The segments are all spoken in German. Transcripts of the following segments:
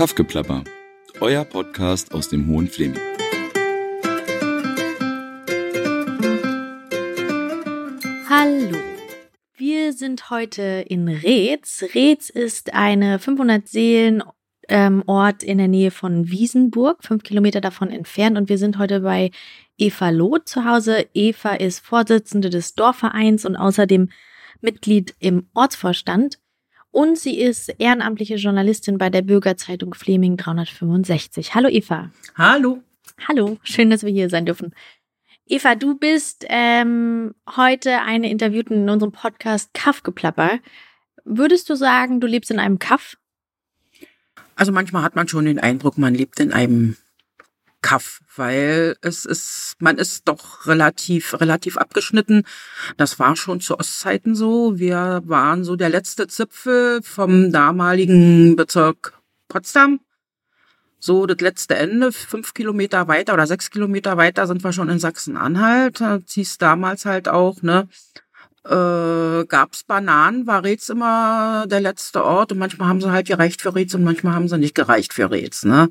Kaffgeplapper, euer Podcast aus dem Hohen Fleming. Hallo. Wir sind heute in Reetz. Reetz ist eine 500 Seelen ähm, Ort in der Nähe von Wiesenburg, fünf Kilometer davon entfernt. Und wir sind heute bei Eva Loth zu Hause. Eva ist Vorsitzende des Dorfvereins und außerdem Mitglied im Ortsvorstand. Und sie ist ehrenamtliche Journalistin bei der Bürgerzeitung Fleming 365. Hallo Eva. Hallo. Hallo, schön, dass wir hier sein dürfen. Eva, du bist ähm, heute eine Interviewte in unserem Podcast Kaffgeplapper. Würdest du sagen, du lebst in einem Kaff? Also manchmal hat man schon den Eindruck, man lebt in einem Kaff, weil es ist, man ist doch relativ, relativ abgeschnitten. Das war schon zu Ostzeiten so. Wir waren so der letzte Zipfel vom damaligen Bezirk Potsdam. So das letzte Ende, fünf Kilometer weiter oder sechs Kilometer weiter sind wir schon in Sachsen-Anhalt. Hieß damals halt auch, ne, äh, gab's Bananen, war Rez immer der letzte Ort und manchmal haben sie halt gereicht für Rez und manchmal haben sie nicht gereicht für Rez, ne.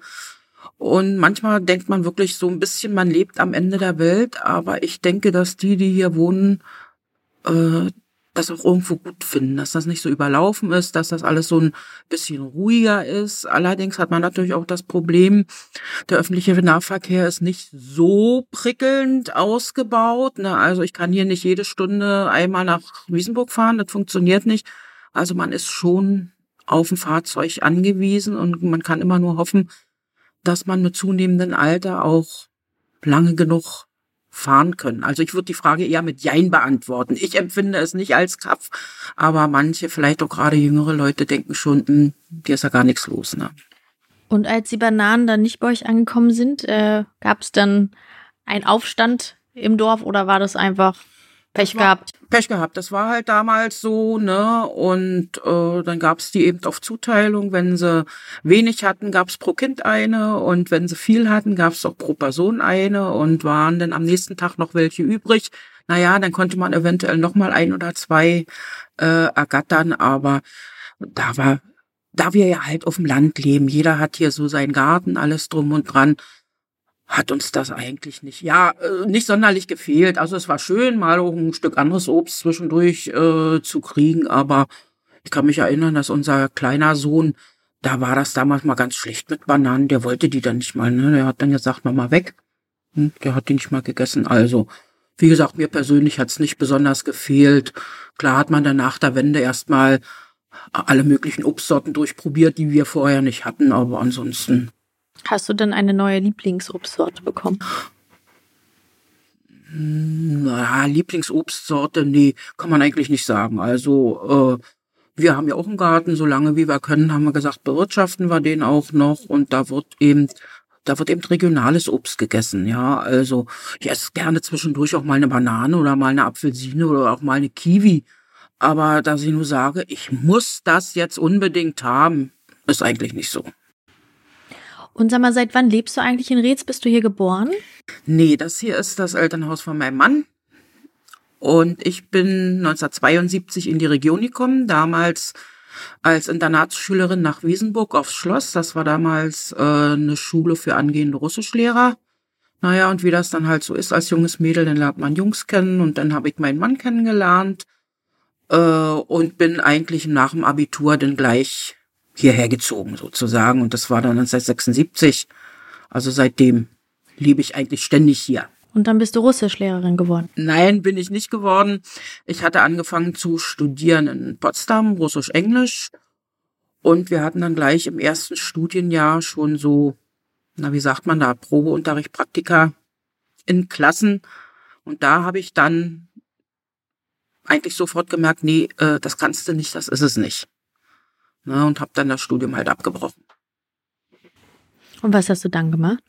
Und manchmal denkt man wirklich so ein bisschen, man lebt am Ende der Welt, aber ich denke, dass die, die hier wohnen, äh, das auch irgendwo gut finden, dass das nicht so überlaufen ist, dass das alles so ein bisschen ruhiger ist. Allerdings hat man natürlich auch das Problem, der öffentliche Nahverkehr ist nicht so prickelnd ausgebaut. Ne? Also ich kann hier nicht jede Stunde einmal nach Wiesenburg fahren, das funktioniert nicht. Also man ist schon auf ein Fahrzeug angewiesen und man kann immer nur hoffen, dass man mit zunehmendem Alter auch lange genug fahren können. Also ich würde die Frage eher mit Jein beantworten. Ich empfinde es nicht als Kaff, aber manche, vielleicht auch gerade jüngere Leute, denken schon, hm, hier ist ja gar nichts los. Ne? Und als die Bananen dann nicht bei euch angekommen sind, äh, gab es dann einen Aufstand im Dorf oder war das einfach Pech gehabt. Pech gehabt. Das war halt damals so, ne? Und äh, dann gab's die eben auf Zuteilung. Wenn sie wenig hatten, gab's pro Kind eine. Und wenn sie viel hatten, gab's auch pro Person eine. Und waren dann am nächsten Tag noch welche übrig. Naja, dann konnte man eventuell noch mal ein oder zwei äh, ergattern. Aber da war, da wir ja halt auf dem Land leben, jeder hat hier so seinen Garten, alles drum und dran hat uns das eigentlich nicht, ja, äh, nicht sonderlich gefehlt. Also es war schön, mal auch ein Stück anderes Obst zwischendurch äh, zu kriegen, aber ich kann mich erinnern, dass unser kleiner Sohn, da war das damals mal ganz schlecht mit Bananen, der wollte die dann nicht mal, ne? Der hat dann gesagt, Mama weg. Hm, der hat die nicht mal gegessen. Also, wie gesagt, mir persönlich hat's nicht besonders gefehlt. Klar hat man dann nach der Wende erstmal alle möglichen Obstsorten durchprobiert, die wir vorher nicht hatten, aber ansonsten Hast du denn eine neue Lieblingsobstsorte bekommen? Na, Lieblingsobstsorte, nee, kann man eigentlich nicht sagen. Also, äh, wir haben ja auch einen Garten, solange wie wir können, haben wir gesagt, bewirtschaften wir den auch noch und da wird eben da wird eben regionales Obst gegessen, ja. Also ich esse gerne zwischendurch auch mal eine Banane oder mal eine Apfelsine oder auch mal eine Kiwi. Aber dass ich nur sage, ich muss das jetzt unbedingt haben, ist eigentlich nicht so. Und sag mal, seit wann lebst du eigentlich in Reetz? Bist du hier geboren? Nee, das hier ist das Elternhaus von meinem Mann. Und ich bin 1972 in die Region gekommen, damals als Internatsschülerin nach Wiesenburg aufs Schloss. Das war damals äh, eine Schule für angehende Russischlehrer. Naja, und wie das dann halt so ist als junges Mädel, dann lernt man Jungs kennen und dann habe ich meinen Mann kennengelernt äh, und bin eigentlich nach dem Abitur dann gleich hierher gezogen sozusagen. Und das war dann 1976. Also seitdem lebe ich eigentlich ständig hier. Und dann bist du Russischlehrerin geworden? Nein, bin ich nicht geworden. Ich hatte angefangen zu studieren in Potsdam, Russisch-Englisch. Und wir hatten dann gleich im ersten Studienjahr schon so, na, wie sagt man da, Probeunterricht, Praktika in Klassen. Und da habe ich dann eigentlich sofort gemerkt, nee, äh, das kannst du nicht, das ist es nicht ne, und habe dann das Studium halt abgebrochen. Und was hast du dann gemacht?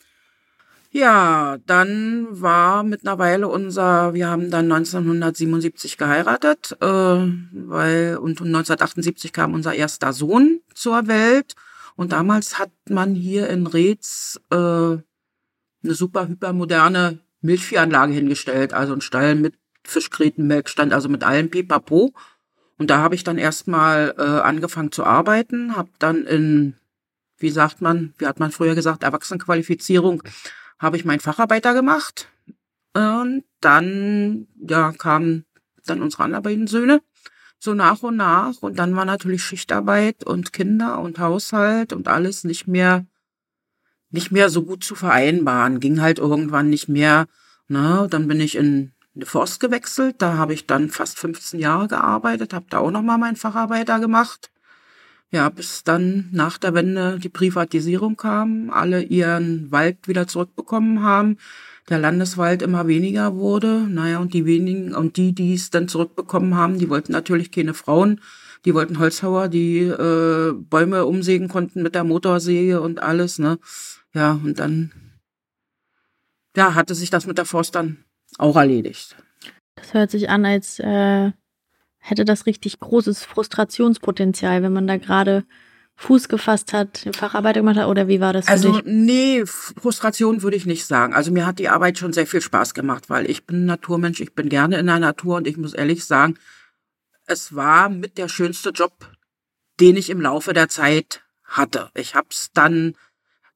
Ja, dann war mittlerweile unser, wir haben dann 1977 geheiratet, äh, weil und 1978 kam unser erster Sohn zur Welt und damals hat man hier in Reetz äh, eine super hypermoderne Milchviehanlage hingestellt, also ein Stall mit Fischgräten, Melkstand, also mit allem Pipapo. Und da habe ich dann erstmal äh, angefangen zu arbeiten, habe dann in wie sagt man, wie hat man früher gesagt, Erwachsenenqualifizierung, habe ich meinen Facharbeiter gemacht. Und dann, ja, kamen dann unsere anderen beiden Söhne so nach und nach. Und dann war natürlich Schichtarbeit und Kinder und Haushalt und alles nicht mehr, nicht mehr so gut zu vereinbaren. Ging halt irgendwann nicht mehr. Ne? Dann bin ich in eine Forst gewechselt. Da habe ich dann fast 15 Jahre gearbeitet, habe da auch nochmal meinen Facharbeiter gemacht. Ja, bis dann nach der Wende die Privatisierung kam, alle ihren Wald wieder zurückbekommen haben, der Landeswald immer weniger wurde. Naja, und die wenigen, und die, die es dann zurückbekommen haben, die wollten natürlich keine Frauen, die wollten Holzhauer, die äh, Bäume umsägen konnten mit der Motorsäge und alles, ne? Ja, und dann ja, hatte sich das mit der Forst dann auch erledigt. Das hört sich an, als äh, hätte das richtig großes Frustrationspotenzial, wenn man da gerade Fuß gefasst hat, Facharbeiter gemacht hat, oder wie war das für also, dich? nee, Frustration würde ich nicht sagen. Also mir hat die Arbeit schon sehr viel Spaß gemacht, weil ich bin Naturmensch, ich bin gerne in der Natur und ich muss ehrlich sagen, es war mit der schönste Job, den ich im Laufe der Zeit hatte. Ich habe es dann,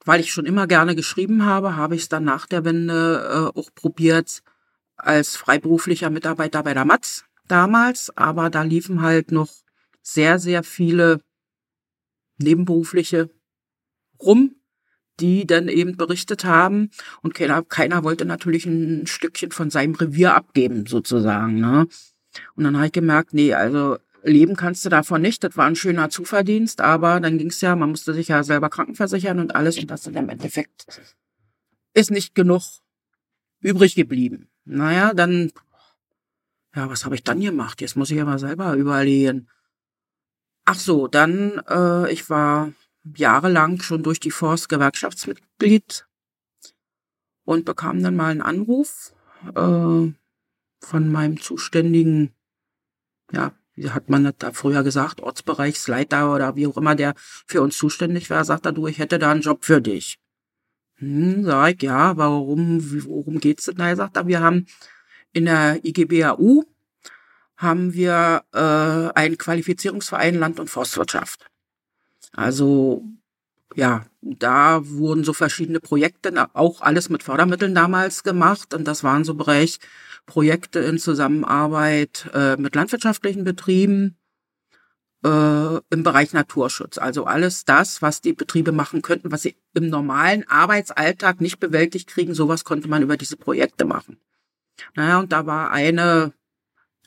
weil ich schon immer gerne geschrieben habe, habe ich es dann nach der Wende äh, auch probiert als freiberuflicher Mitarbeiter bei der Matz damals, aber da liefen halt noch sehr, sehr viele Nebenberufliche rum, die dann eben berichtet haben und keiner, keiner wollte natürlich ein Stückchen von seinem Revier abgeben, sozusagen. Ne? Und dann habe ich gemerkt, nee, also leben kannst du davon nicht. Das war ein schöner Zuverdienst, aber dann ging es ja, man musste sich ja selber krankenversichern und alles und das in im Endeffekt ist nicht genug übrig geblieben. Naja, dann, ja, was habe ich dann gemacht? Jetzt muss ich aber selber überlegen. Ach so, dann, äh, ich war jahrelang schon durch die Forst Gewerkschaftsmitglied und bekam dann mal einen Anruf äh, von meinem zuständigen, ja, wie hat man das da früher gesagt, Ortsbereichsleiter oder wie auch immer, der für uns zuständig war, sagt er, du, ich hätte da einen Job für dich. Hm, sag ich, ja, warum, worum geht's denn? Na, er sagt wir haben in der IGBAU haben wir äh, einen Qualifizierungsverein Land- und Forstwirtschaft. Also ja, da wurden so verschiedene Projekte, auch alles mit Fördermitteln damals gemacht. Und das waren so Bereich Projekte in Zusammenarbeit äh, mit landwirtschaftlichen Betrieben äh, im Bereich Naturschutz. Also alles das, was die Betriebe machen könnten, was sie im normalen Arbeitsalltag nicht bewältigt kriegen, sowas konnte man über diese Projekte machen. Naja, und da war eine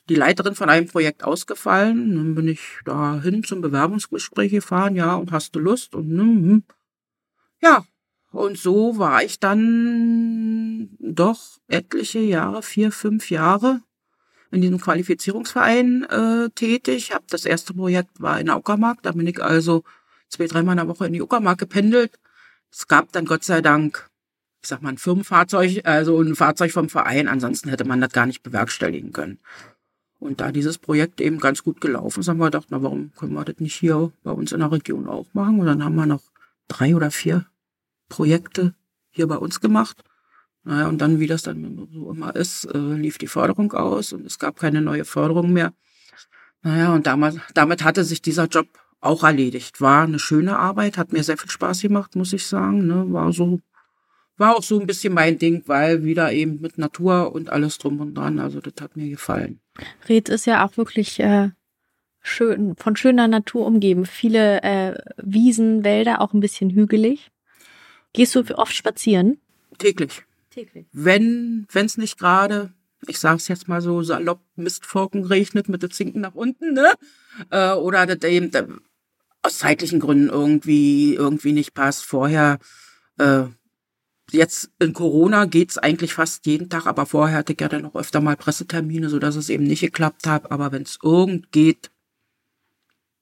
die Leiterin von einem Projekt ausgefallen. Dann bin ich dahin zum Bewerbungsgespräch gefahren, ja, und hast du Lust? Und mm, ja, und so war ich dann doch etliche Jahre, vier, fünf Jahre in diesem Qualifizierungsverein äh, tätig. Hab das erste Projekt war in der Uckermark. Da bin ich also zwei, dreimal in der Woche in die Uckermark gependelt. Es gab dann Gott sei Dank, ich sag mal, ein Firmenfahrzeug, also ein Fahrzeug vom Verein. Ansonsten hätte man das gar nicht bewerkstelligen können. Und da dieses Projekt eben ganz gut gelaufen ist, haben wir gedacht, na, warum können wir das nicht hier bei uns in der Region auch machen? Und dann haben wir noch drei oder vier Projekte hier bei uns gemacht. Naja, und dann, wie das dann so immer ist, äh, lief die Förderung aus und es gab keine neue Förderung mehr. Naja, und damals, damit hatte sich dieser Job auch erledigt. War eine schöne Arbeit, hat mir sehr viel Spaß gemacht, muss ich sagen. Ne? War so war auch so ein bisschen mein Ding, weil wieder eben mit Natur und alles drum und dran. Also das hat mir gefallen. Ried ist ja auch wirklich äh, schön, von schöner Natur umgeben. Viele äh, Wiesen, Wälder, auch ein bisschen hügelig. Gehst du oft spazieren? Täglich. Täglich. Wenn es nicht gerade, ich sag's jetzt mal so salopp, Mistforken regnet mit den Zinken nach unten, ne? Äh, oder das eben das, aus zeitlichen Gründen irgendwie irgendwie nicht passt. Vorher äh, Jetzt in Corona geht's eigentlich fast jeden Tag, aber vorher hatte ich ja dann auch öfter mal Pressetermine, so dass es eben nicht geklappt hat. Aber wenn es irgend geht,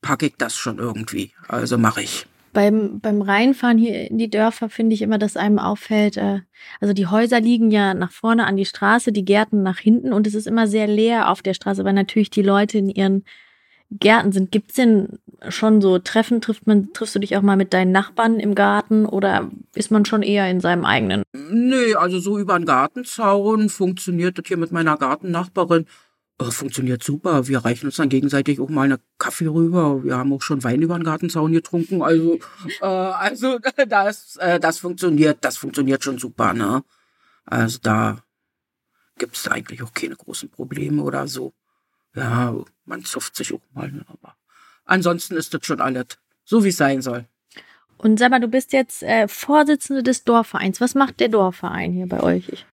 packe ich das schon irgendwie. Also mache ich. Beim, beim Reinfahren hier in die Dörfer finde ich immer, dass einem auffällt, äh, also die Häuser liegen ja nach vorne an die Straße, die Gärten nach hinten und es ist immer sehr leer auf der Straße, weil natürlich die Leute in ihren Gärten sind. Gibt's denn schon so Treffen? Trifft man, triffst du dich auch mal mit deinen Nachbarn im Garten oder ist man schon eher in seinem eigenen? Nee, also so über den Gartenzaun funktioniert das hier mit meiner Gartennachbarin. Äh, funktioniert super. Wir reichen uns dann gegenseitig auch mal eine Kaffee rüber. Wir haben auch schon Wein über den Gartenzaun getrunken. Also, äh, also das, äh, das funktioniert, das funktioniert schon super, ne? Also da gibt es eigentlich auch keine großen Probleme oder so. Ja, man zufft sich auch mal, ne? aber ansonsten ist das schon alles so, wie es sein soll. Und sag mal, du bist jetzt äh, Vorsitzende des Dorfvereins. Was macht der Dorfverein hier bei euch?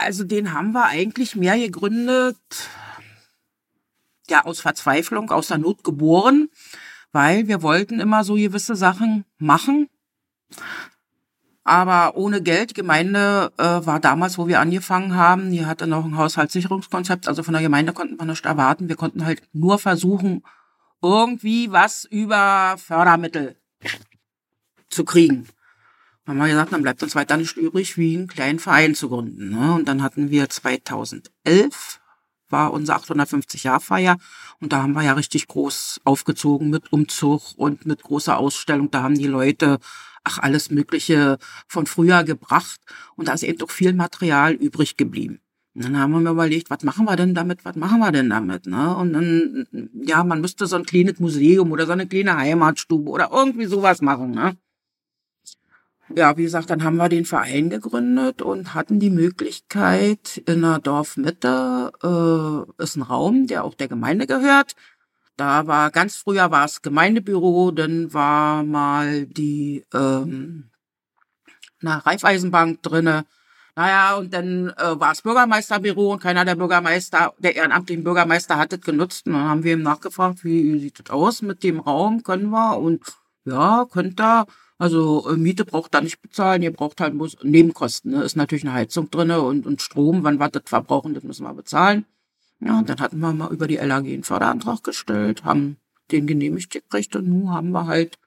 Also den haben wir eigentlich mehr gegründet, ja, aus Verzweiflung, aus der Not geboren, weil wir wollten immer so gewisse Sachen machen. Aber ohne Geld, Gemeinde äh, war damals, wo wir angefangen haben, die hatte noch ein Haushaltssicherungskonzept, also von der Gemeinde konnten wir nicht erwarten. Wir konnten halt nur versuchen, irgendwie was über Fördermittel zu kriegen. Haben wir gesagt, dann bleibt uns weiter nicht übrig, wie einen kleinen Verein zu gründen. Ne? Und dann hatten wir 2011 war unser 850-Jahr-Feier und da haben wir ja richtig groß aufgezogen mit Umzug und mit großer Ausstellung. Da haben die Leute ach alles Mögliche von früher gebracht und da ist eben doch viel Material übrig geblieben. Und dann haben wir mir überlegt, was machen wir denn damit, was machen wir denn damit? Ne? Und dann, ja, man müsste so ein kleines Museum oder so eine kleine Heimatstube oder irgendwie sowas machen. Ne? Ja, wie gesagt, dann haben wir den Verein gegründet und hatten die Möglichkeit, in der Dorfmitte äh, ist ein Raum, der auch der Gemeinde gehört. Da war ganz früher war es Gemeindebüro, dann war mal die ähm, na, Raiffeisenbank drinne. Naja, und dann äh, war es Bürgermeisterbüro und keiner der Bürgermeister, der ehrenamtlichen Bürgermeister hat das genutzt. Und dann haben wir ihm nachgefragt, wie sieht das aus mit dem Raum, können wir? Und ja, könnt ihr. Also äh, Miete braucht da nicht bezahlen, ihr braucht halt muss, Nebenkosten. Ne? Ist natürlich eine Heizung drinne und, und Strom, wann wir das verbrauchen, das müssen wir bezahlen. Ja, und dann hatten wir mal über die LAG einen Förderantrag gestellt, haben den genehmigt gekriegt und nun haben wir halt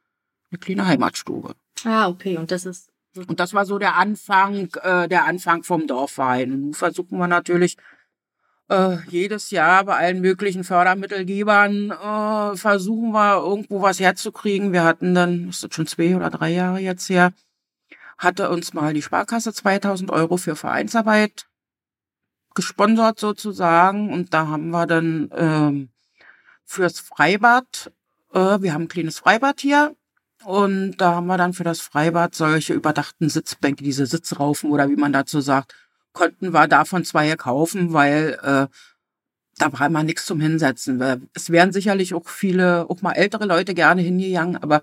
eine kleine Heimatstube. Ah, okay, und das ist. Und das war so der Anfang, äh, der Anfang vom Dorfverein. Und nun versuchen wir natürlich äh, jedes Jahr bei allen möglichen Fördermittelgebern äh, versuchen wir irgendwo was herzukriegen. Wir hatten dann, ist das schon zwei oder drei Jahre jetzt her, hatte uns mal die Sparkasse 2000 Euro für Vereinsarbeit gesponsert sozusagen und da haben wir dann ähm, fürs Freibad, äh, wir haben ein kleines Freibad hier und da haben wir dann für das Freibad solche überdachten Sitzbänke, diese Sitzraufen oder wie man dazu sagt, konnten wir davon zwei kaufen, weil äh, da war immer nichts zum Hinsetzen. Es wären sicherlich auch viele, auch mal ältere Leute gerne hingegangen, aber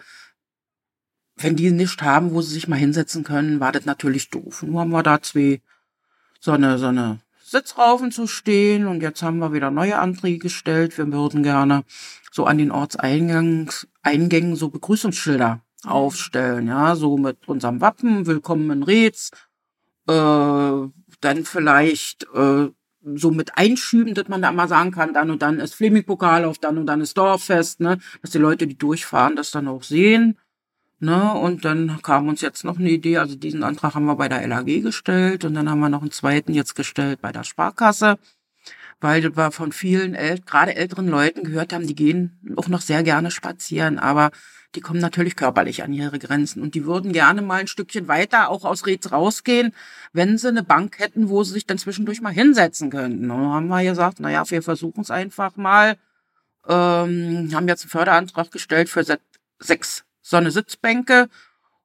wenn die nicht haben, wo sie sich mal hinsetzen können, war das natürlich doof. Nun haben wir da zwei so eine, so eine Sitzraufen zu stehen und jetzt haben wir wieder neue Anträge gestellt. Wir würden gerne so an den Ortseingangs, Eingängen so Begrüßungsschilder mhm. aufstellen, ja, so mit unserem Wappen, willkommen in Reetz, äh, dann vielleicht äh, so mit einschüben, dass man da mal sagen kann, dann und dann ist Fleming-Pokal auf, dann und dann ist Dorffest, ne, dass die Leute, die durchfahren, das dann auch sehen. Ne, und dann kam uns jetzt noch eine Idee, also diesen Antrag haben wir bei der LAG gestellt und dann haben wir noch einen zweiten jetzt gestellt bei der Sparkasse, weil wir von vielen, äl gerade älteren Leuten gehört haben, die gehen auch noch sehr gerne spazieren, aber die kommen natürlich körperlich an ihre Grenzen und die würden gerne mal ein Stückchen weiter auch aus Räts rausgehen, wenn sie eine Bank hätten, wo sie sich dann zwischendurch mal hinsetzen könnten. Und dann haben wir gesagt, naja, wir versuchen es einfach mal. Ähm, haben jetzt einen Förderantrag gestellt für sechs so eine Sitzbänke.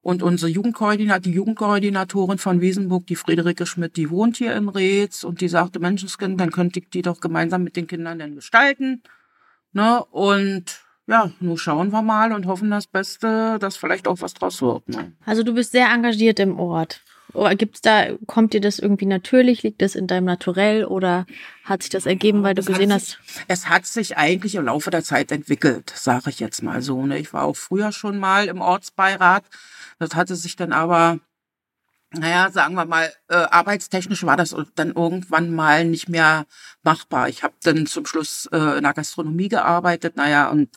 Und unsere Jugendkoordinat, die Jugendkoordinatorin von Wiesenburg, die Friederike Schmidt, die wohnt hier in Reetz und die sagte, Menschenskind, dann könnte ich die doch gemeinsam mit den Kindern dann gestalten. Ne? Und ja, nur schauen wir mal und hoffen das Beste, dass vielleicht auch was draus wird. Ne? Also du bist sehr engagiert im Ort. Gibt's da, kommt dir das irgendwie natürlich? Liegt das in deinem Naturell oder hat sich das ergeben, weil du es gesehen hast? es hat sich eigentlich im Laufe der Zeit entwickelt, sage ich jetzt mal so. Ne? Ich war auch früher schon mal im Ortsbeirat. Das hatte sich dann aber naja, sagen wir mal, äh, arbeitstechnisch war das dann irgendwann mal nicht mehr machbar. Ich habe dann zum Schluss äh, in der Gastronomie gearbeitet, naja, und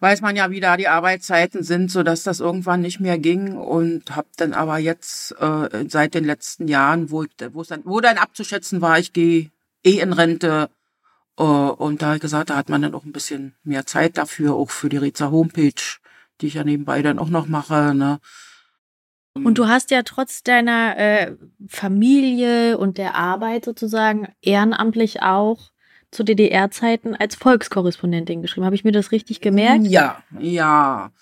weiß man ja, wie da die Arbeitszeiten sind, so dass das irgendwann nicht mehr ging und habe dann aber jetzt äh, seit den letzten Jahren, wo ich, wo dann, wo dann abzuschätzen war, ich gehe eh in Rente äh, und da gesagt, da hat man dann auch ein bisschen mehr Zeit dafür, auch für die Reza Homepage, die ich ja nebenbei dann auch noch mache. Ne? Und du hast ja trotz deiner äh, Familie und der Arbeit sozusagen ehrenamtlich auch zu DDR-Zeiten als Volkskorrespondentin geschrieben. Habe ich mir das richtig gemerkt? Ja, ja,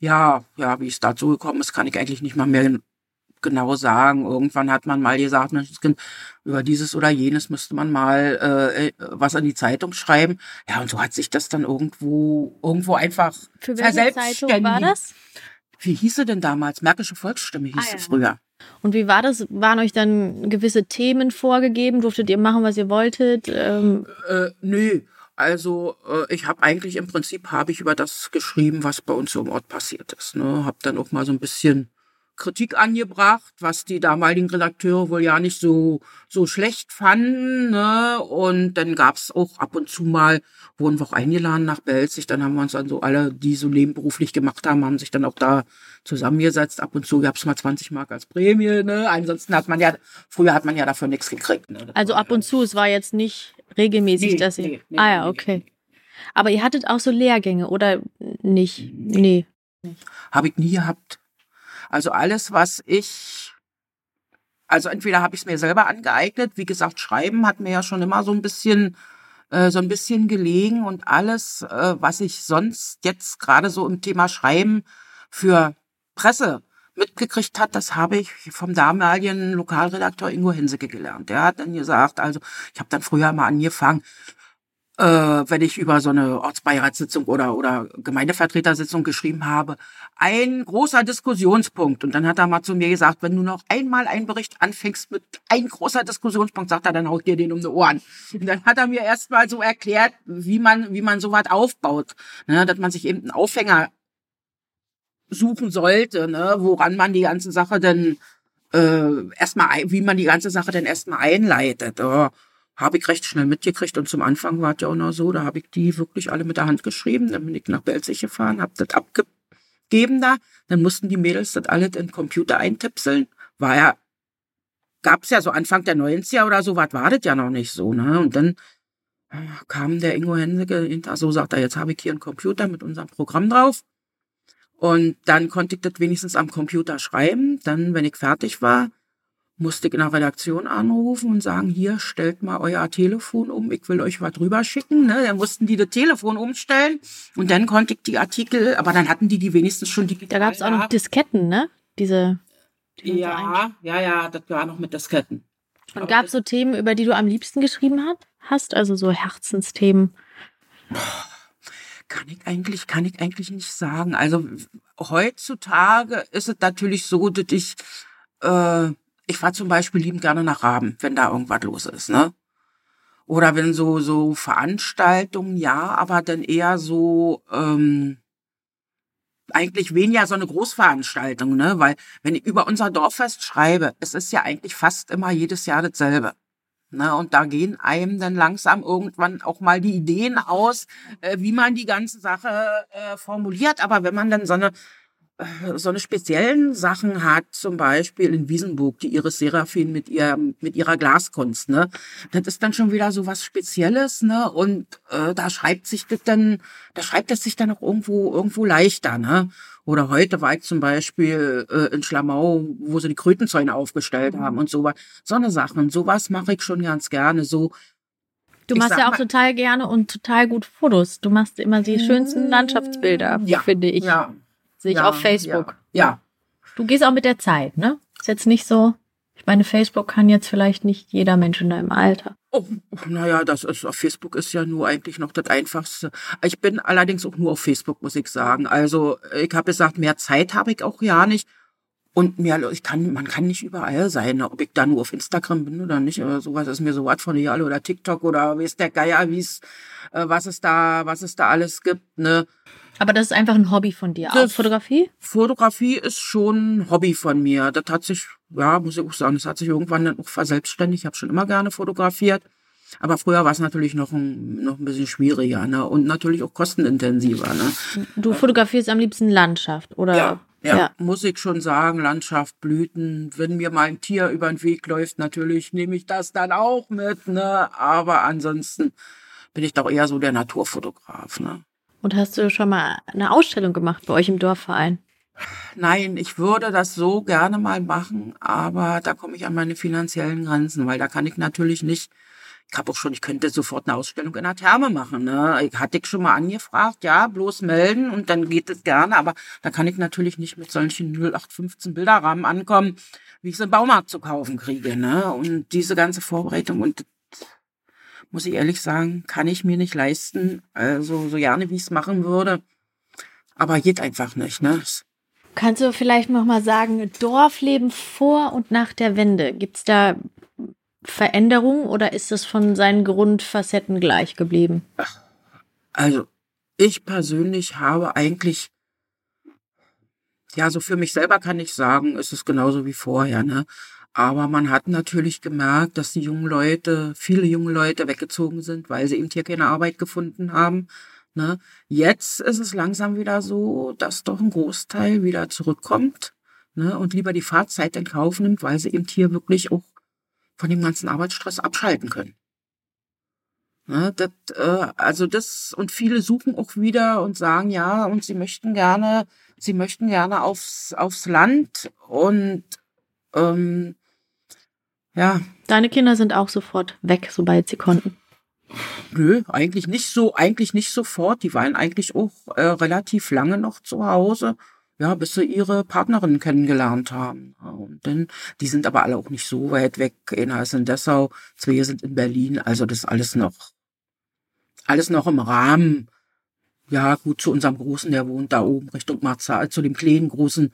ja, ja, wie es dazu gekommen ist, kann ich eigentlich nicht mal mehr genau sagen. Irgendwann hat man mal gesagt, Mensch, über dieses oder jenes müsste man mal äh, äh, was an die Zeitung schreiben. Ja, und so hat sich das dann irgendwo irgendwo einfach Für welche Zeitung war das? Wie hieß sie denn damals? Märkische Volksstimme hieß ah, ja. früher. Und wie war das? Waren euch dann gewisse Themen vorgegeben? Durftet ihr machen, was ihr wolltet? Ähm äh, nö. Also äh, ich habe eigentlich im Prinzip habe ich über das geschrieben, was bei uns so im Ort passiert ist. Ne? Habe dann auch mal so ein bisschen Kritik angebracht, was die damaligen Redakteure wohl ja nicht so so schlecht fanden. Ne? Und dann gab's auch ab und zu mal, wurden wir auch eingeladen nach Belzig. Dann haben wir uns dann so alle, die so nebenberuflich gemacht haben, haben sich dann auch da zusammengesetzt. Ab und zu gab's mal 20 Mark als Prämie. Ne? Ansonsten hat man ja, früher hat man ja dafür nichts gekriegt. Ne? Also ab und zu, es war jetzt nicht regelmäßig, nee, dass ihr. Nee, nee, ah ja, okay. Aber ihr hattet auch so Lehrgänge oder nicht? Nee. nee. Habe ich nie gehabt. Also alles, was ich, also entweder habe ich es mir selber angeeignet, wie gesagt, Schreiben hat mir ja schon immer so ein bisschen äh, so ein bisschen gelegen und alles, äh, was ich sonst jetzt gerade so im Thema Schreiben für Presse mitgekriegt hat, das habe ich vom damaligen Lokalredakteur Ingo Henseke gelernt. Der hat dann gesagt, also ich habe dann früher mal angefangen, äh, wenn ich über so eine Ortsbeiratssitzung oder, oder Gemeindevertretersitzung geschrieben habe, ein großer Diskussionspunkt. Und dann hat er mal zu mir gesagt, wenn du noch einmal einen Bericht anfängst mit ein großer Diskussionspunkt, sagt er, dann haut dir den um die Ohren. Und dann hat er mir erst mal so erklärt, wie man, wie man sowas aufbaut. Ne, dass man sich eben einen Aufhänger suchen sollte, ne, woran man die ganze Sache denn äh, erstmal, wie man die ganze Sache denn erstmal einleitet. Oh habe ich recht schnell mitgekriegt. Und zum Anfang war es ja auch noch so, da habe ich die wirklich alle mit der Hand geschrieben. Dann bin ich nach Belzig gefahren, habe das abgegeben da. Dann mussten die Mädels das alles in den Computer eintipseln. War ja, gab's ja so Anfang der 90er oder so, was war das ja noch nicht so. Ne? Und dann äh, kam der Ingo Henseke hinter, so sagt er, jetzt habe ich hier einen Computer mit unserem Programm drauf. Und dann konnte ich das wenigstens am Computer schreiben. Dann, wenn ich fertig war, musste ich in der Redaktion anrufen und sagen, hier, stellt mal euer Telefon um, ich will euch was drüber schicken. Ne? Dann mussten die das Telefon umstellen und dann konnte ich die Artikel, aber dann hatten die die wenigstens schon digital. Da gab es auch noch Disketten, ne? Diese. Die ja, ja, ja, das war noch mit Disketten. Und gab es so Themen, über die du am liebsten geschrieben hast? Also so Herzensthemen? Kann ich eigentlich, kann ich eigentlich nicht sagen. Also heutzutage ist es natürlich so, dass ich äh, ich fahre zum Beispiel liebend gerne nach Raben, wenn da irgendwas los ist, ne? Oder wenn so, so Veranstaltungen, ja, aber dann eher so, ähm, eigentlich weniger so eine Großveranstaltung, ne? Weil wenn ich über unser Dorffest schreibe, es ist ja eigentlich fast immer jedes Jahr dasselbe. Ne, und da gehen einem dann langsam irgendwann auch mal die Ideen aus, äh, wie man die ganze Sache äh, formuliert. Aber wenn man dann so eine so eine speziellen Sachen hat, zum Beispiel in Wiesenburg, die Iris Seraphin mit ihr, mit ihrer Glaskunst, ne? Das ist dann schon wieder so was Spezielles, ne? Und äh, da schreibt sich das dann, da schreibt es sich dann auch irgendwo, irgendwo leichter, ne? Oder heute war ich zum Beispiel äh, in Schlamau, wo sie die Krötenzäune aufgestellt haben und sowas. So eine Sachen. Sowas mache ich schon ganz gerne. So Du machst ja auch mal, total gerne und total gut Fotos. Du machst immer die schönsten Landschaftsbilder, ja, finde ich. Ja, Sehe ich ja, auf Facebook. Ja, ja. Du gehst auch mit der Zeit, ne? Ist jetzt nicht so. Ich meine, Facebook kann jetzt vielleicht nicht jeder Mensch in deinem Alter. Oh, naja, das ist, auf Facebook ist ja nur eigentlich noch das Einfachste. Ich bin allerdings auch nur auf Facebook, muss ich sagen. Also, ich habe gesagt, mehr Zeit habe ich auch ja nicht. Und mehr, ich kann, man kann nicht überall sein, ob ich da nur auf Instagram bin oder nicht, oder sowas ist mir so was von egal, oder TikTok oder wie ist der Geier, wie es, äh, was es da, was es da alles gibt, ne? Aber das ist einfach ein Hobby von dir, auch Fotografie? Fotografie ist schon ein Hobby von mir. Das hat sich, ja, muss ich auch sagen, das hat sich irgendwann dann auch verselbstständigt. Ich habe schon immer gerne fotografiert. Aber früher war es natürlich noch ein, noch ein bisschen schwieriger ne? und natürlich auch kostenintensiver. Ne? Du fotografierst am liebsten Landschaft, oder? Ja, ja, ja, muss ich schon sagen, Landschaft, Blüten. Wenn mir mal ein Tier über den Weg läuft, natürlich nehme ich das dann auch mit. Ne? Aber ansonsten bin ich doch eher so der Naturfotograf. Ne? Und hast du schon mal eine Ausstellung gemacht bei euch im Dorfverein? Nein, ich würde das so gerne mal machen, aber da komme ich an meine finanziellen Grenzen, weil da kann ich natürlich nicht ich habe auch schon, ich könnte sofort eine Ausstellung in der Therme machen. Ne? Ich hatte ich schon mal angefragt, ja, bloß melden und dann geht es gerne, aber da kann ich natürlich nicht mit solchen 0815 Bilderrahmen ankommen, wie ich es im Baumarkt zu kaufen kriege. Ne? Und diese ganze Vorbereitung und muss ich ehrlich sagen, kann ich mir nicht leisten. Also so gerne, wie ich es machen würde. Aber geht einfach nicht, ne? Kannst du vielleicht noch mal sagen, Dorfleben vor und nach der Wende, gibt's da Veränderungen oder ist es von seinen Grundfacetten gleich geblieben? Also, ich persönlich habe eigentlich, ja, so für mich selber kann ich sagen, ist es genauso wie vorher, ne? Aber man hat natürlich gemerkt, dass die jungen Leute, viele junge Leute weggezogen sind, weil sie eben hier keine Arbeit gefunden haben. Ne? Jetzt ist es langsam wieder so, dass doch ein Großteil wieder zurückkommt ne? und lieber die Fahrzeit in Kauf nimmt, weil sie eben hier wirklich auch von dem ganzen Arbeitsstress abschalten können. Ne, das, äh, also das und viele suchen auch wieder und sagen ja und sie möchten gerne, sie möchten gerne aufs aufs Land und ähm, ja. Deine Kinder sind auch sofort weg, sobald sie konnten. Nö, eigentlich nicht so, eigentlich nicht sofort. Die waren eigentlich auch äh, relativ lange noch zu Hause ja, bis sie ihre Partnerin kennengelernt haben. Und dann, die sind aber alle auch nicht so weit weg. Einer ist in Dessau, zwei sind in Berlin, also das ist alles noch, alles noch im Rahmen. Ja, gut, zu unserem Großen, der wohnt da oben Richtung Marzahn, zu dem kleinen Großen,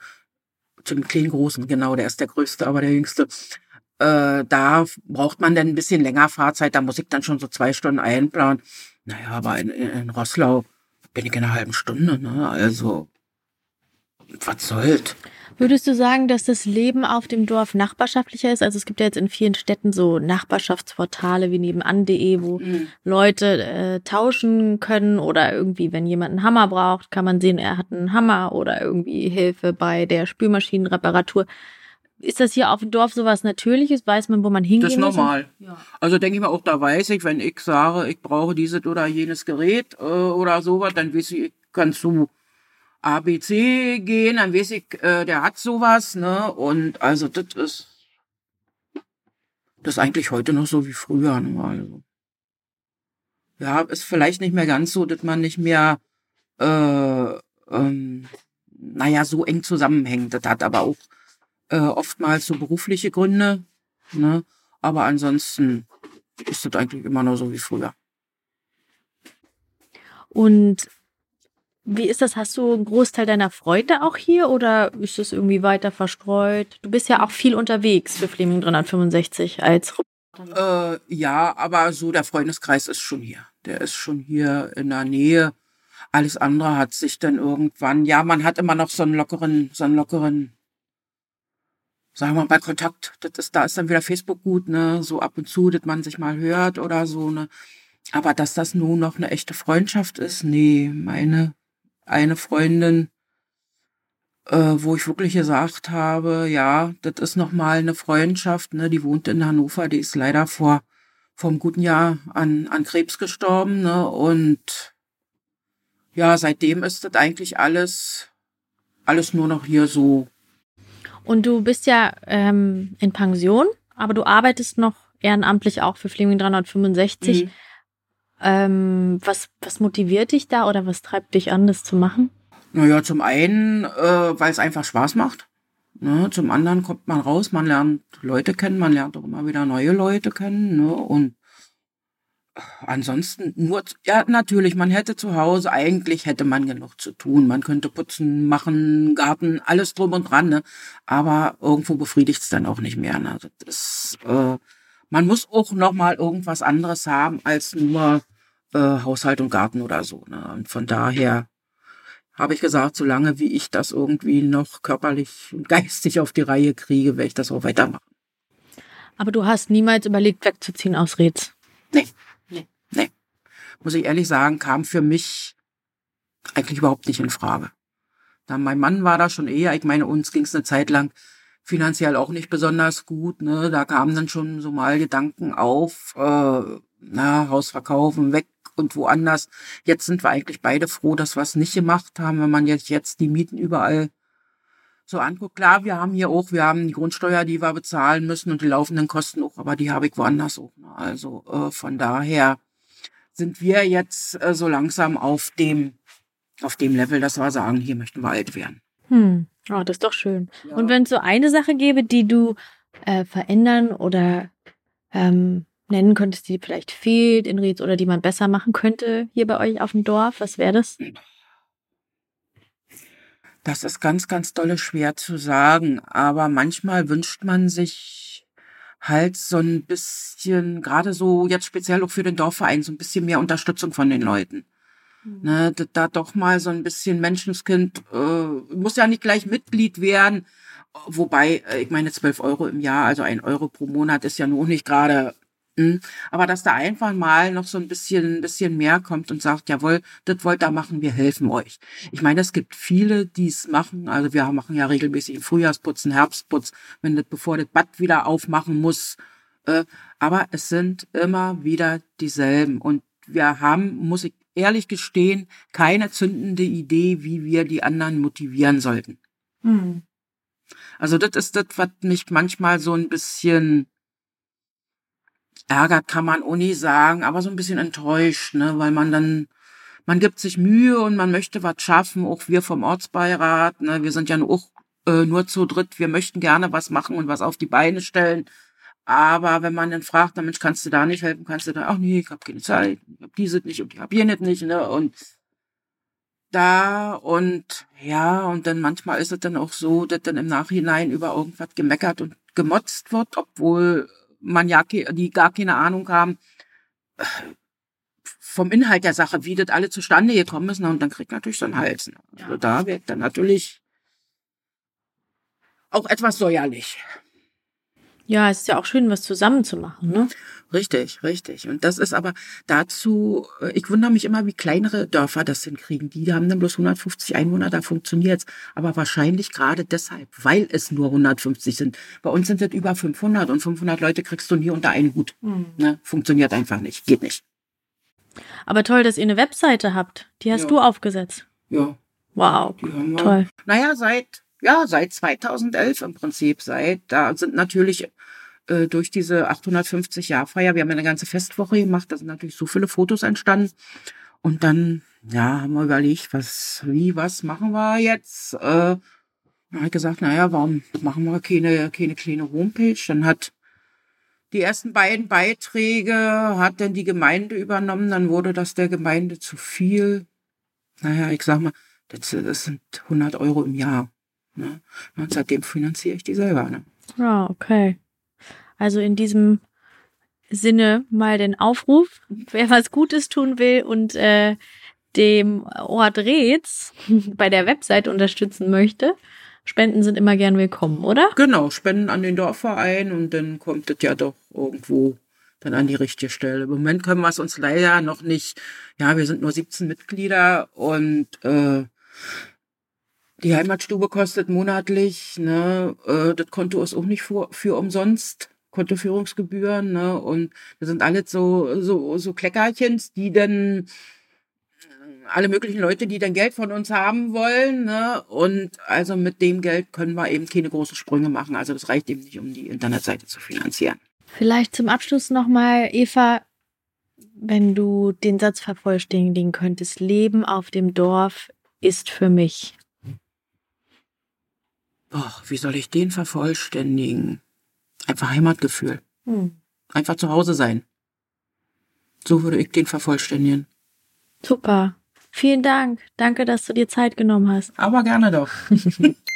zu dem kleinen Großen, genau, der ist der Größte, aber der Jüngste. Äh, da braucht man dann ein bisschen länger Fahrzeit, da muss ich dann schon so zwei Stunden einplanen. Naja, aber in, in Rosslau bin ich in einer halben Stunde, ne? Also was soll's? Würdest du sagen, dass das Leben auf dem Dorf nachbarschaftlicher ist? Also es gibt ja jetzt in vielen Städten so Nachbarschaftsportale wie nebenan.de, wo mhm. Leute äh, tauschen können oder irgendwie, wenn jemand einen Hammer braucht, kann man sehen, er hat einen Hammer oder irgendwie Hilfe bei der Spülmaschinenreparatur. Ist das hier auf dem Dorf sowas Natürliches? Weiß man, wo man hingehen muss? Das ist normal. Ja. Also denke ich mal, auch da weiß ich, wenn ich sage, ich brauche dieses oder jenes Gerät äh, oder sowas, dann weiß ich, kannst du ABC gehen, dann weiß ich, äh, der hat sowas, ne? Und also das ist das ist eigentlich heute noch so wie früher. Ne? Also, ja, ist vielleicht nicht mehr ganz so, dass man nicht mehr äh, ähm, naja, so eng zusammenhängt. Das hat aber auch äh, oftmals so berufliche Gründe. Ne? Aber ansonsten ist das eigentlich immer noch so wie früher. Und wie ist das? Hast du einen Großteil deiner Freunde auch hier oder ist es irgendwie weiter verstreut? Du bist ja auch viel unterwegs für Fleming 365 als äh, Ja, aber so der Freundeskreis ist schon hier. Der ist schon hier in der Nähe. Alles andere hat sich dann irgendwann, ja, man hat immer noch so einen lockeren, so einen lockeren, sagen wir mal, Kontakt. Das ist, da ist dann wieder Facebook gut, ne? So ab und zu, dass man sich mal hört oder so, ne? Aber dass das nun noch eine echte Freundschaft ist, nee, meine eine Freundin, äh, wo ich wirklich gesagt habe, ja, das ist nochmal eine Freundschaft, ne, die wohnt in Hannover, die ist leider vor vom guten Jahr an, an Krebs gestorben, ne, und ja, seitdem ist das eigentlich alles, alles nur noch hier so. Und du bist ja ähm, in Pension, aber du arbeitest noch ehrenamtlich auch für Fleming 365. Mhm. Ähm, was, was motiviert dich da oder was treibt dich an, das zu machen? Naja, zum einen, äh, weil es einfach Spaß macht. Ne? Zum anderen kommt man raus, man lernt Leute kennen, man lernt auch immer wieder neue Leute kennen. Ne? Und ansonsten nur, ja, natürlich, man hätte zu Hause, eigentlich hätte man genug zu tun. Man könnte putzen, machen, Garten, alles drum und dran. Ne? Aber irgendwo befriedigt es dann auch nicht mehr. Ne? Das ist, äh, man muss auch noch mal irgendwas anderes haben als nur äh, Haushalt und Garten oder so. Ne? Und von daher habe ich gesagt, solange wie ich das irgendwie noch körperlich und geistig auf die Reihe kriege, werde ich das auch weitermachen. Aber du hast niemals überlegt, wegzuziehen aus Reds? Nee. Muss ich ehrlich sagen, kam für mich eigentlich überhaupt nicht in Frage. Dann mein Mann war da schon eher, ich meine, uns ging es eine Zeit lang finanziell auch nicht besonders gut. Ne? Da kamen dann schon so mal Gedanken auf, äh, na, Haus verkaufen, weg und woanders. Jetzt sind wir eigentlich beide froh, dass wir es nicht gemacht haben, wenn man jetzt, jetzt die Mieten überall so angucke, klar, wir haben hier auch, wir haben die Grundsteuer, die wir bezahlen müssen und die laufenden Kosten auch, aber die habe ich woanders auch. Ne? Also äh, von daher sind wir jetzt äh, so langsam auf dem, auf dem Level, dass wir sagen, hier möchten wir alt werden. Hm. Oh, das ist doch schön. Ja. Und wenn es so eine Sache gäbe, die du äh, verändern oder ähm, nennen könntest, die vielleicht fehlt in Rietz oder die man besser machen könnte hier bei euch auf dem Dorf, was wäre das? Das ist ganz, ganz dolle schwer zu sagen, aber manchmal wünscht man sich halt so ein bisschen, gerade so jetzt speziell auch für den Dorfverein, so ein bisschen mehr Unterstützung von den Leuten. Ne, da, doch mal so ein bisschen Menschenskind, äh, muss ja nicht gleich Mitglied werden, wobei, äh, ich meine, 12 Euro im Jahr, also ein Euro pro Monat ist ja nur nicht gerade, hm, aber dass da einfach mal noch so ein bisschen, ein bisschen mehr kommt und sagt, jawohl, das wollt ihr machen, wir helfen euch. Ich meine, es gibt viele, die es machen, also wir machen ja regelmäßig einen Frühjahrsputz, einen Herbstputz, wenn das, bevor das Bad wieder aufmachen muss, äh, aber es sind immer wieder dieselben und wir haben, muss ich ehrlich gestehen, keine zündende Idee, wie wir die anderen motivieren sollten. Hm. Also das ist das, was mich manchmal so ein bisschen ärgert, kann man nie sagen, aber so ein bisschen enttäuscht, ne, weil man dann, man gibt sich Mühe und man möchte was schaffen, auch wir vom Ortsbeirat, ne, wir sind ja nur, äh, nur zu dritt, wir möchten gerne was machen und was auf die Beine stellen, aber wenn man dann fragt, na Mensch, kannst du da nicht helfen, kannst du da, ach nee, ich habe keine Zeit, ich hab dieses nicht und ich hab jenes nicht, ne, und da und ja, und dann manchmal ist es dann auch so, dass dann im Nachhinein über irgendwas gemeckert und gemotzt wird, obwohl man ja die gar keine Ahnung haben vom Inhalt der Sache, wie das alle zustande gekommen ist, ne, und dann kriegt natürlich so einen Hals. Ne. Also da wird dann natürlich auch etwas säuerlich. Ja, es ist ja auch schön, was zusammen zu machen, ne? Richtig, richtig. Und das ist aber dazu, äh, ich wundere mich immer, wie kleinere Dörfer das hinkriegen. Die haben dann bloß 150 Einwohner, da funktioniert's. Aber wahrscheinlich gerade deshalb, weil es nur 150 sind. Bei uns sind es über 500 und 500 Leute kriegst du nie unter einen Hut. Ne? Funktioniert einfach nicht, geht nicht. Aber toll, dass ihr eine Webseite habt. Die hast Ja. du aufgesetzt. Ja, Wow, toll. Naja, seit, ja, seit 2011 im Prinzip. Seit, da sind natürlich äh, durch diese 850-Jahr-Feier, wir haben ja eine ganze Festwoche gemacht, da sind natürlich so viele Fotos entstanden. Und dann, ja, haben wir überlegt, was, wie, was machen wir jetzt? Äh, dann ich gesagt, naja, warum machen wir keine, keine kleine Homepage? Dann hat die ersten beiden Beiträge hat dann die Gemeinde übernommen, dann wurde das der Gemeinde zu viel. Naja, ich sag mal, das, das sind 100 Euro im Jahr. Ne? Und seitdem finanziere ich die selber. Ne? Ja, okay. Also in diesem Sinne mal den Aufruf, wer was Gutes tun will und äh, dem Ort Reetz bei der Website unterstützen möchte, Spenden sind immer gern willkommen, oder? Genau, Spenden an den Dorfverein und dann kommt das ja doch irgendwo dann an die richtige Stelle. Im Moment können wir es uns leider noch nicht, ja, wir sind nur 17 Mitglieder und äh, die Heimatstube kostet monatlich, ne, äh, das Konto ist auch nicht für, für umsonst. Kontoführungsgebühren, ne? Und das sind alles so, so, so Kleckerchens, die dann alle möglichen Leute, die dann Geld von uns haben wollen, ne? Und also mit dem Geld können wir eben keine großen Sprünge machen. Also das reicht eben nicht, um die Internetseite zu finanzieren. Vielleicht zum Abschluss nochmal, Eva, wenn du den Satz vervollständigen könntest. Leben auf dem Dorf ist für mich. Boah, wie soll ich den vervollständigen? Einfach Heimatgefühl. Hm. Einfach zu Hause sein. So würde ich den vervollständigen. Super. Vielen Dank. Danke, dass du dir Zeit genommen hast. Aber gerne doch.